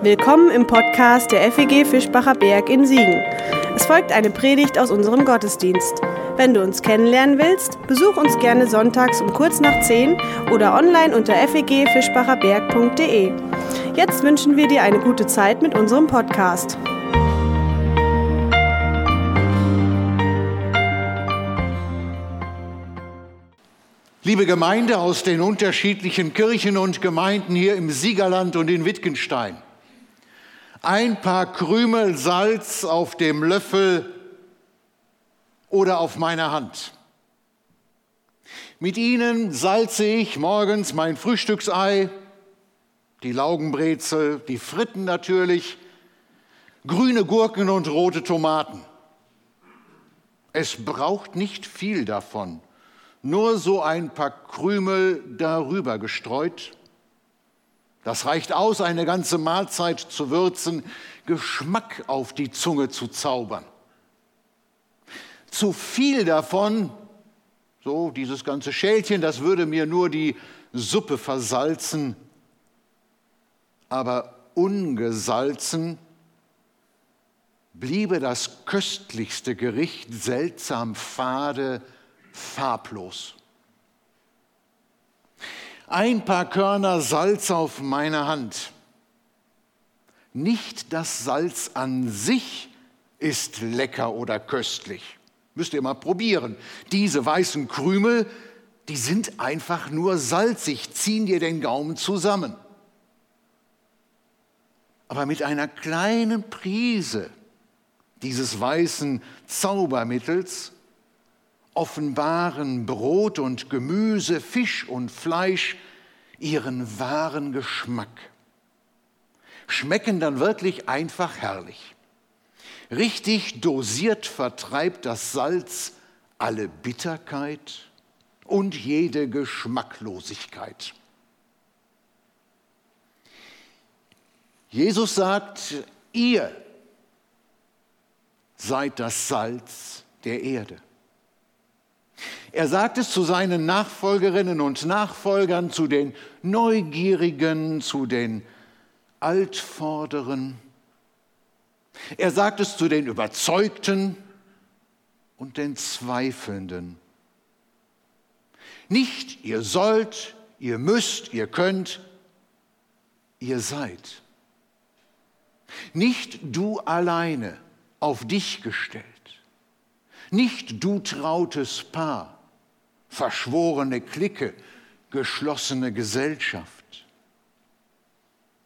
Willkommen im Podcast der FEG Fischbacher Berg in Siegen. Es folgt eine Predigt aus unserem Gottesdienst. Wenn du uns kennenlernen willst, besuch uns gerne sonntags um kurz nach 10 oder online unter fegfischbacherberg.de. Jetzt wünschen wir dir eine gute Zeit mit unserem Podcast. Liebe Gemeinde aus den unterschiedlichen Kirchen und Gemeinden hier im Siegerland und in Wittgenstein ein paar Krümel Salz auf dem Löffel oder auf meiner Hand. Mit ihnen salze ich morgens mein Frühstücksei, die Laugenbrezel, die Fritten natürlich, grüne Gurken und rote Tomaten. Es braucht nicht viel davon, nur so ein paar Krümel darüber gestreut das reicht aus, eine ganze Mahlzeit zu würzen, Geschmack auf die Zunge zu zaubern. Zu viel davon, so dieses ganze Schälchen, das würde mir nur die Suppe versalzen, aber ungesalzen bliebe das köstlichste Gericht seltsam fade, farblos ein paar Körner Salz auf meine Hand. Nicht das Salz an sich ist lecker oder köstlich. Müsst ihr mal probieren. Diese weißen Krümel, die sind einfach nur salzig, ziehen dir den Gaumen zusammen. Aber mit einer kleinen Prise dieses weißen Zaubermittels offenbaren Brot und Gemüse, Fisch und Fleisch ihren wahren Geschmack. Schmecken dann wirklich einfach herrlich. Richtig dosiert vertreibt das Salz alle Bitterkeit und jede Geschmacklosigkeit. Jesus sagt, ihr seid das Salz der Erde. Er sagt es zu seinen Nachfolgerinnen und Nachfolgern, zu den Neugierigen, zu den Altvorderen. Er sagt es zu den Überzeugten und den Zweifelnden. Nicht ihr sollt, ihr müsst, ihr könnt, ihr seid. Nicht du alleine auf dich gestellt. Nicht du trautes Paar verschworene Clique, geschlossene Gesellschaft,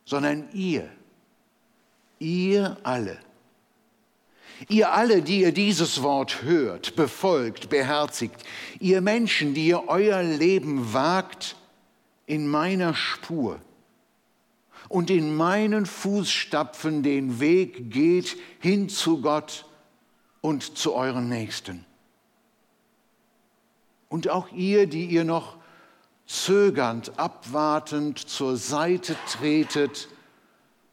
sondern ihr, ihr alle. Ihr alle, die ihr dieses Wort hört, befolgt, beherzigt, ihr Menschen, die ihr euer Leben wagt in meiner Spur und in meinen Fußstapfen den Weg geht hin zu Gott und zu euren Nächsten. Und auch ihr, die ihr noch zögernd, abwartend zur Seite tretet,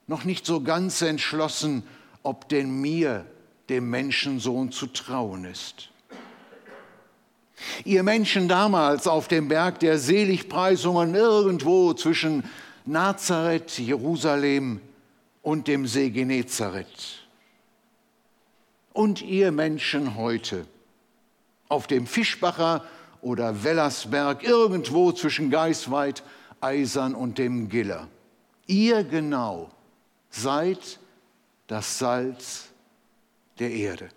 noch nicht so ganz entschlossen, ob denn mir, dem Menschensohn, zu trauen ist. Ihr Menschen damals auf dem Berg der Seligpreisungen irgendwo zwischen Nazareth, Jerusalem und dem See Genezareth. Und ihr Menschen heute auf dem Fischbacher oder Wellersberg, irgendwo zwischen Geisweit, Eisern und dem Giller. Ihr genau seid das Salz der Erde.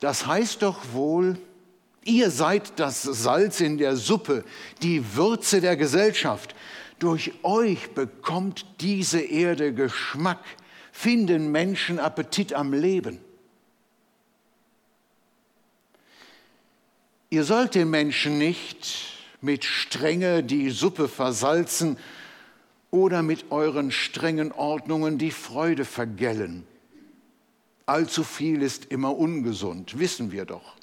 Das heißt doch wohl, ihr seid das Salz in der Suppe, die Würze der Gesellschaft. Durch euch bekommt diese Erde Geschmack, finden Menschen Appetit am Leben. Ihr sollt den Menschen nicht mit Strenge die Suppe versalzen oder mit euren strengen Ordnungen die Freude vergällen. Allzu viel ist immer ungesund, wissen wir doch.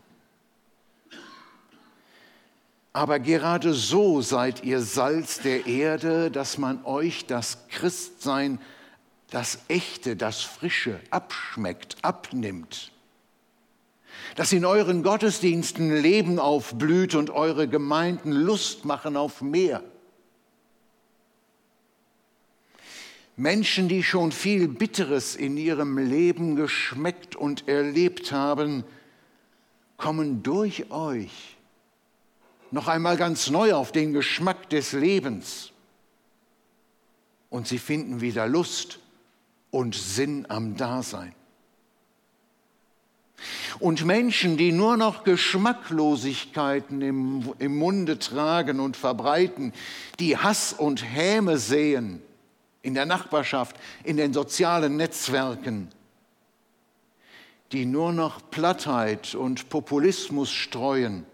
Aber gerade so seid ihr Salz der Erde, dass man euch das Christsein, das Echte, das Frische abschmeckt, abnimmt dass in euren Gottesdiensten Leben aufblüht und eure Gemeinden Lust machen auf mehr. Menschen, die schon viel Bitteres in ihrem Leben geschmeckt und erlebt haben, kommen durch euch noch einmal ganz neu auf den Geschmack des Lebens. Und sie finden wieder Lust und Sinn am Dasein. Und Menschen, die nur noch Geschmacklosigkeiten im, im Munde tragen und verbreiten, die Hass und Häme sehen in der Nachbarschaft, in den sozialen Netzwerken, die nur noch Plattheit und Populismus streuen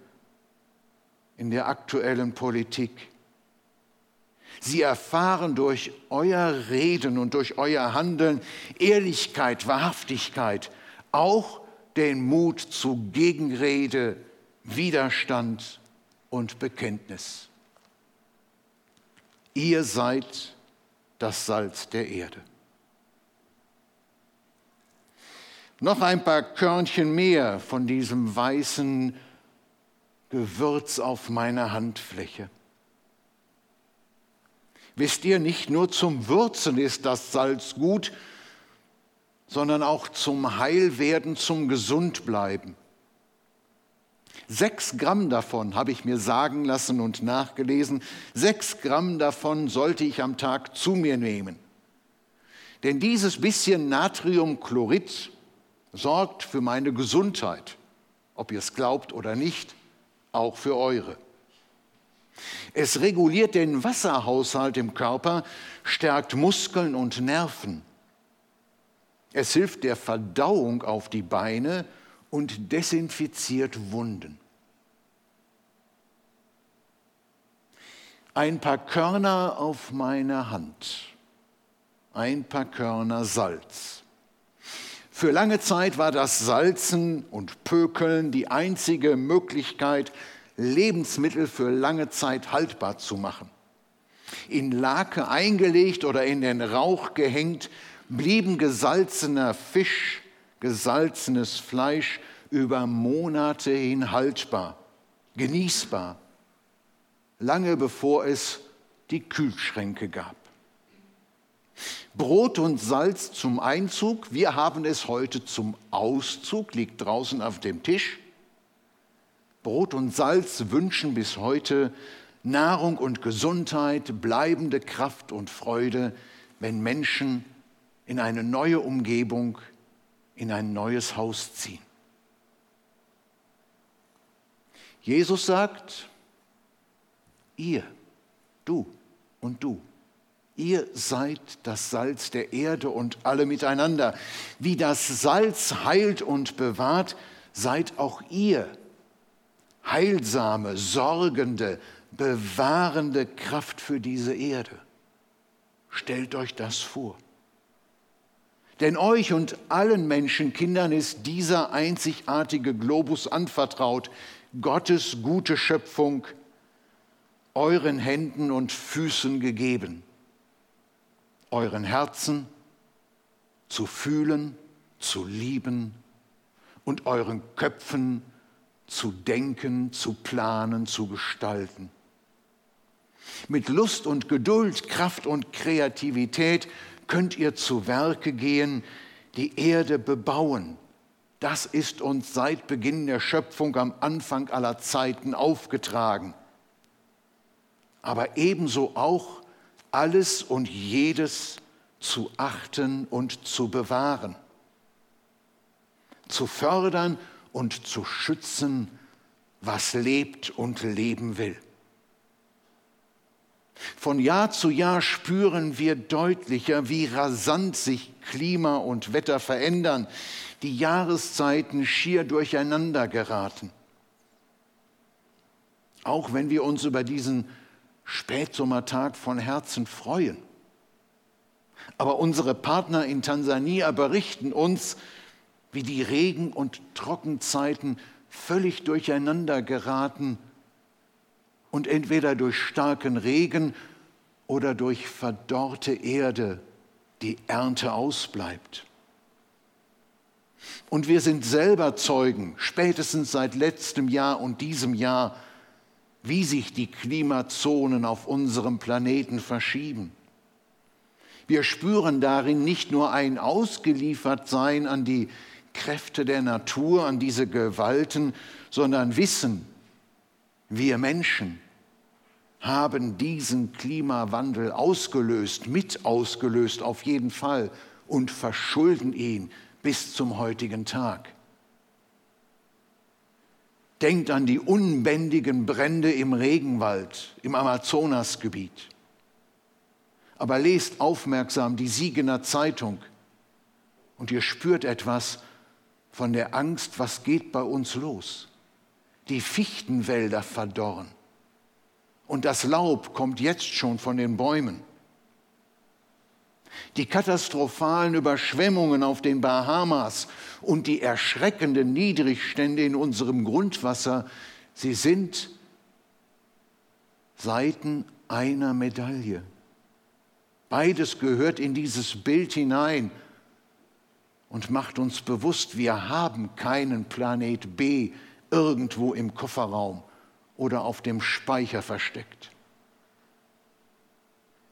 in der aktuellen Politik. Sie erfahren durch euer Reden und durch euer Handeln Ehrlichkeit, Wahrhaftigkeit, auch den Mut zu Gegenrede, Widerstand und Bekenntnis. Ihr seid das Salz der Erde. Noch ein paar Körnchen mehr von diesem weißen Gewürz auf meiner Handfläche. Wisst ihr, nicht nur zum Würzen ist das Salz gut, sondern auch zum Heilwerden, zum Gesundbleiben. Sechs Gramm davon habe ich mir sagen lassen und nachgelesen. Sechs Gramm davon sollte ich am Tag zu mir nehmen. Denn dieses bisschen Natriumchlorid sorgt für meine Gesundheit, ob ihr es glaubt oder nicht, auch für eure. Es reguliert den Wasserhaushalt im Körper, stärkt Muskeln und Nerven. Es hilft der Verdauung auf die Beine und desinfiziert Wunden. Ein paar Körner auf meine Hand, ein paar Körner Salz. Für lange Zeit war das Salzen und Pökeln die einzige Möglichkeit, Lebensmittel für lange Zeit haltbar zu machen. In Lake eingelegt oder in den Rauch gehängt, blieben gesalzener Fisch, gesalzenes Fleisch über Monate hin haltbar, genießbar, lange bevor es die Kühlschränke gab. Brot und Salz zum Einzug, wir haben es heute zum Auszug, liegt draußen auf dem Tisch. Brot und Salz wünschen bis heute Nahrung und Gesundheit, bleibende Kraft und Freude, wenn Menschen in eine neue Umgebung, in ein neues Haus ziehen. Jesus sagt, ihr, du und du, ihr seid das Salz der Erde und alle miteinander. Wie das Salz heilt und bewahrt, seid auch ihr heilsame, sorgende, bewahrende Kraft für diese Erde. Stellt euch das vor. Denn euch und allen Menschenkindern ist dieser einzigartige Globus anvertraut, Gottes gute Schöpfung, euren Händen und Füßen gegeben, euren Herzen zu fühlen, zu lieben und euren Köpfen zu denken, zu planen, zu gestalten. Mit Lust und Geduld, Kraft und Kreativität könnt ihr zu Werke gehen, die Erde bebauen. Das ist uns seit Beginn der Schöpfung am Anfang aller Zeiten aufgetragen. Aber ebenso auch alles und jedes zu achten und zu bewahren, zu fördern und zu schützen, was lebt und leben will. Von Jahr zu Jahr spüren wir deutlicher, wie rasant sich Klima und Wetter verändern, die Jahreszeiten schier durcheinander geraten. Auch wenn wir uns über diesen Spätsommertag von Herzen freuen. Aber unsere Partner in Tansania berichten uns, wie die Regen- und Trockenzeiten völlig durcheinander geraten und entweder durch starken Regen oder durch verdorrte Erde die Ernte ausbleibt. Und wir sind selber Zeugen, spätestens seit letztem Jahr und diesem Jahr, wie sich die Klimazonen auf unserem Planeten verschieben. Wir spüren darin nicht nur ein Ausgeliefertsein an die Kräfte der Natur, an diese Gewalten, sondern wissen, wir Menschen haben diesen Klimawandel ausgelöst, mit ausgelöst auf jeden Fall und verschulden ihn bis zum heutigen Tag. Denkt an die unbändigen Brände im Regenwald, im Amazonasgebiet. Aber lest aufmerksam die Siegener Zeitung und ihr spürt etwas von der Angst, was geht bei uns los. Die Fichtenwälder verdorren und das Laub kommt jetzt schon von den Bäumen. Die katastrophalen Überschwemmungen auf den Bahamas und die erschreckenden Niedrigstände in unserem Grundwasser, sie sind Seiten einer Medaille. Beides gehört in dieses Bild hinein und macht uns bewusst, wir haben keinen Planet B irgendwo im Kofferraum oder auf dem Speicher versteckt.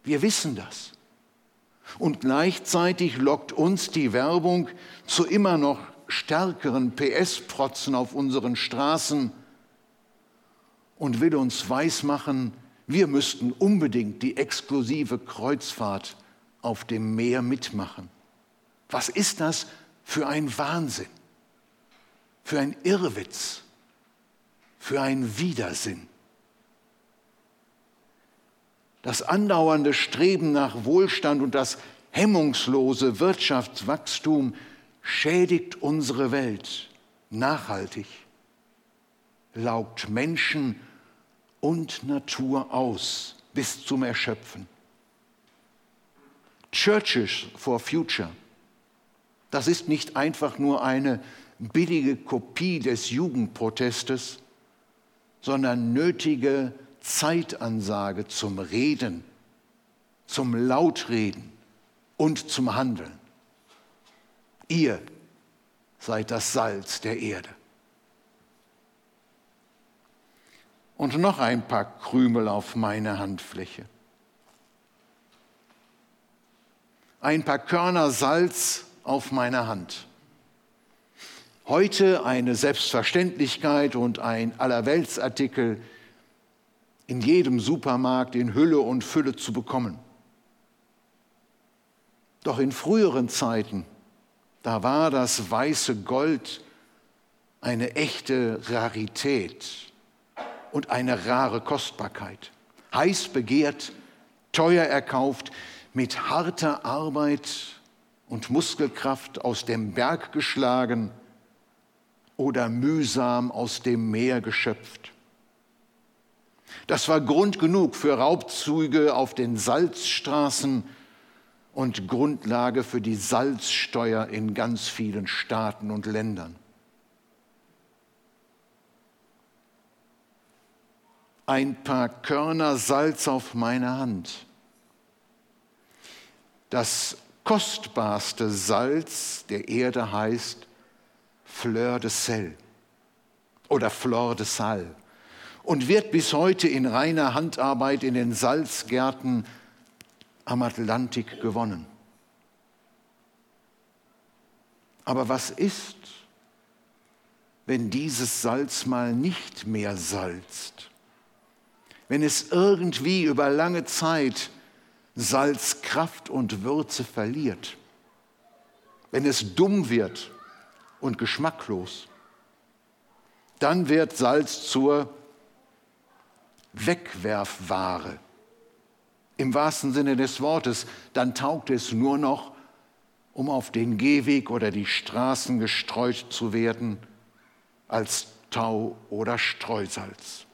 Wir wissen das. Und gleichzeitig lockt uns die Werbung zu immer noch stärkeren PS-Protzen auf unseren Straßen und will uns weismachen, wir müssten unbedingt die exklusive Kreuzfahrt auf dem Meer mitmachen. Was ist das für ein Wahnsinn, für ein Irrwitz, für ein Widersinn? Das andauernde Streben nach Wohlstand und das hemmungslose Wirtschaftswachstum schädigt unsere Welt nachhaltig, laugt Menschen und Natur aus bis zum Erschöpfen. Churches for Future, das ist nicht einfach nur eine billige Kopie des Jugendprotestes, sondern nötige Zeitansage zum Reden, zum Lautreden und zum Handeln. Ihr seid das Salz der Erde. Und noch ein paar Krümel auf meine Handfläche. Ein paar Körner Salz auf meiner Hand. Heute eine Selbstverständlichkeit und ein Allerweltsartikel in jedem Supermarkt in Hülle und Fülle zu bekommen. Doch in früheren Zeiten, da war das weiße Gold eine echte Rarität und eine rare Kostbarkeit. Heiß begehrt, teuer erkauft, mit harter Arbeit und Muskelkraft aus dem Berg geschlagen oder mühsam aus dem Meer geschöpft. Das war Grund genug für Raubzüge auf den Salzstraßen und Grundlage für die Salzsteuer in ganz vielen Staaten und Ländern. Ein paar Körner Salz auf meine Hand. Das kostbarste Salz der Erde heißt Fleur de Sel oder Fleur de Sal und wird bis heute in reiner Handarbeit in den Salzgärten am Atlantik gewonnen. Aber was ist, wenn dieses Salz mal nicht mehr salzt? Wenn es irgendwie über lange Zeit Salzkraft und Würze verliert? Wenn es dumm wird und geschmacklos? Dann wird Salz zur Wegwerfware. Im wahrsten Sinne des Wortes, dann taugt es nur noch, um auf den Gehweg oder die Straßen gestreut zu werden, als Tau oder Streusalz.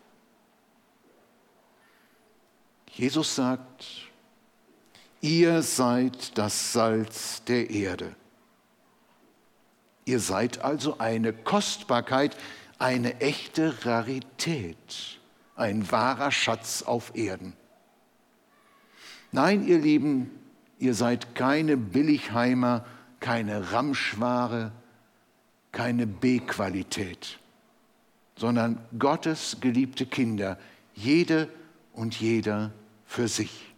Jesus sagt, ihr seid das Salz der Erde. Ihr seid also eine Kostbarkeit, eine echte Rarität ein wahrer Schatz auf Erden. Nein, ihr Lieben, ihr seid keine Billigheimer, keine Ramschware, keine B-Qualität, sondern Gottes geliebte Kinder, jede und jeder für sich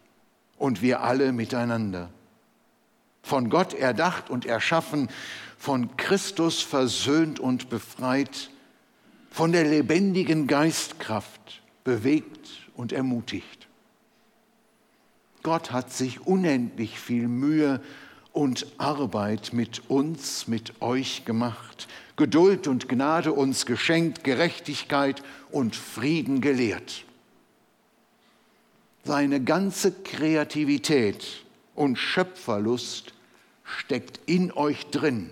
und wir alle miteinander. von Gott erdacht und erschaffen, von Christus versöhnt und befreit, von der lebendigen Geistkraft bewegt und ermutigt. Gott hat sich unendlich viel Mühe und Arbeit mit uns, mit euch gemacht, Geduld und Gnade uns geschenkt, Gerechtigkeit und Frieden gelehrt. Seine ganze Kreativität und Schöpferlust steckt in euch drin.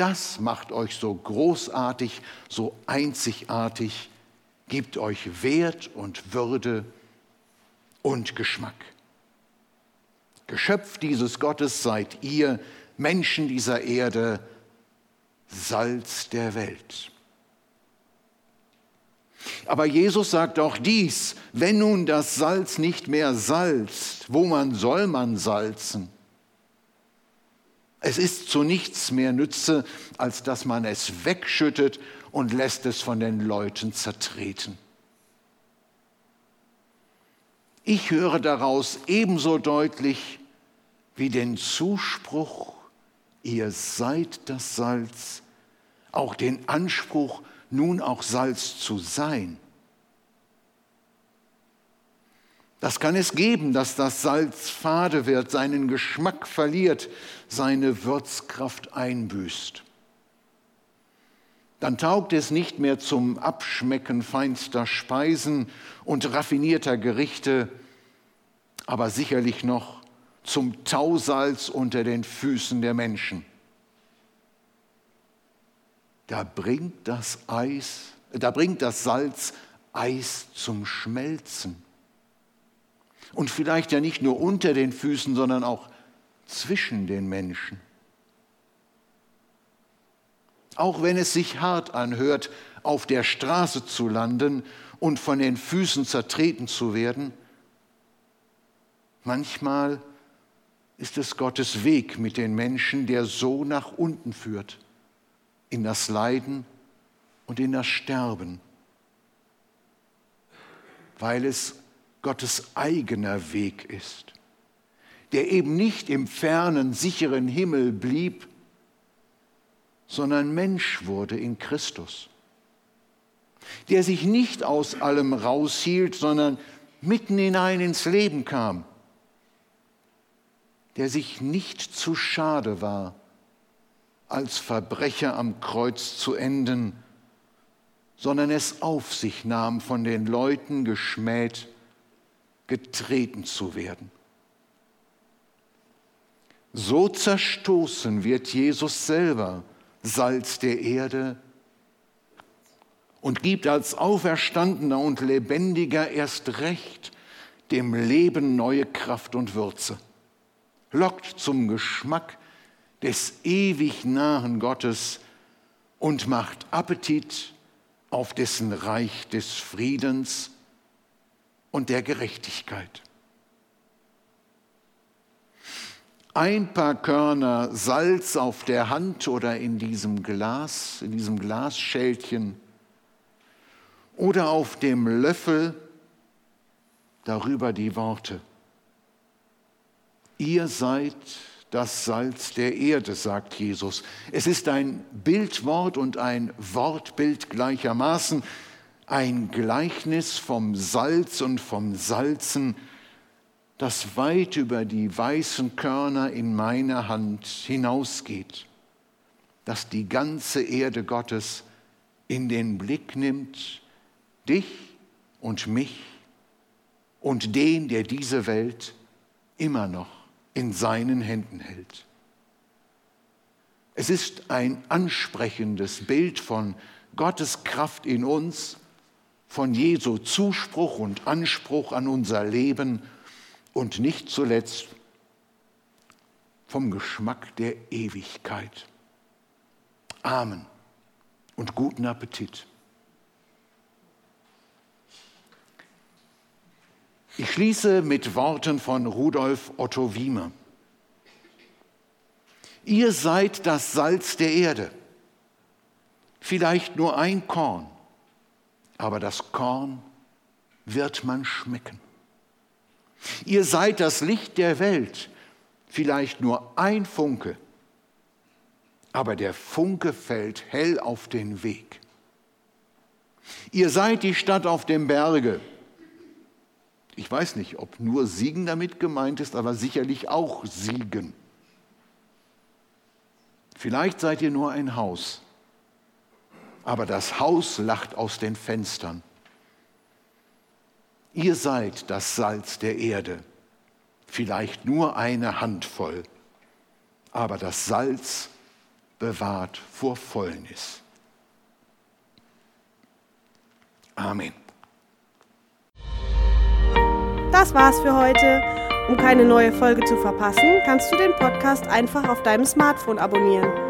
Das macht euch so großartig, so einzigartig, gibt euch Wert und Würde und Geschmack. Geschöpf dieses Gottes seid ihr, Menschen dieser Erde, Salz der Welt. Aber Jesus sagt auch dies, wenn nun das Salz nicht mehr salzt, wo man soll man salzen? Es ist zu nichts mehr nütze, als dass man es wegschüttet und lässt es von den Leuten zertreten. Ich höre daraus ebenso deutlich wie den Zuspruch, ihr seid das Salz, auch den Anspruch, nun auch Salz zu sein. Das kann es geben, dass das Salz fade wird, seinen Geschmack verliert, seine Würzkraft einbüßt. Dann taugt es nicht mehr zum Abschmecken feinster Speisen und raffinierter Gerichte, aber sicherlich noch zum Tausalz unter den Füßen der Menschen. Da bringt das Eis, da bringt das Salz Eis zum Schmelzen. Und vielleicht ja nicht nur unter den Füßen, sondern auch zwischen den Menschen. Auch wenn es sich hart anhört, auf der Straße zu landen und von den Füßen zertreten zu werden, manchmal ist es Gottes Weg mit den Menschen, der so nach unten führt, in das Leiden und in das Sterben, weil es Gottes eigener Weg ist, der eben nicht im fernen, sicheren Himmel blieb, sondern Mensch wurde in Christus, der sich nicht aus allem raushielt, sondern mitten hinein ins Leben kam, der sich nicht zu schade war, als Verbrecher am Kreuz zu enden, sondern es auf sich nahm, von den Leuten geschmäht getreten zu werden. So zerstoßen wird Jesus selber Salz der Erde und gibt als Auferstandener und Lebendiger erst recht dem Leben neue Kraft und Würze, lockt zum Geschmack des ewig nahen Gottes und macht Appetit auf dessen Reich des Friedens und der Gerechtigkeit. Ein paar Körner Salz auf der Hand oder in diesem Glas, in diesem Glasschälchen oder auf dem Löffel, darüber die Worte. Ihr seid das Salz der Erde, sagt Jesus. Es ist ein Bildwort und ein Wortbild gleichermaßen ein Gleichnis vom Salz und vom Salzen, das weit über die weißen Körner in meiner Hand hinausgeht, das die ganze Erde Gottes in den Blick nimmt, dich und mich und den, der diese Welt immer noch in seinen Händen hält. Es ist ein ansprechendes Bild von Gottes Kraft in uns, von Jesu Zuspruch und Anspruch an unser Leben und nicht zuletzt vom Geschmack der Ewigkeit. Amen und guten Appetit. Ich schließe mit Worten von Rudolf Otto Wiemer. Ihr seid das Salz der Erde, vielleicht nur ein Korn, aber das Korn wird man schmecken. Ihr seid das Licht der Welt, vielleicht nur ein Funke, aber der Funke fällt hell auf den Weg. Ihr seid die Stadt auf dem Berge. Ich weiß nicht, ob nur Siegen damit gemeint ist, aber sicherlich auch Siegen. Vielleicht seid ihr nur ein Haus, aber das Haus lacht aus den Fenstern. Ihr seid das Salz der Erde, vielleicht nur eine Handvoll, aber das Salz bewahrt vor Fäulnis. Amen. Das war's für heute. Um keine neue Folge zu verpassen, kannst du den Podcast einfach auf deinem Smartphone abonnieren.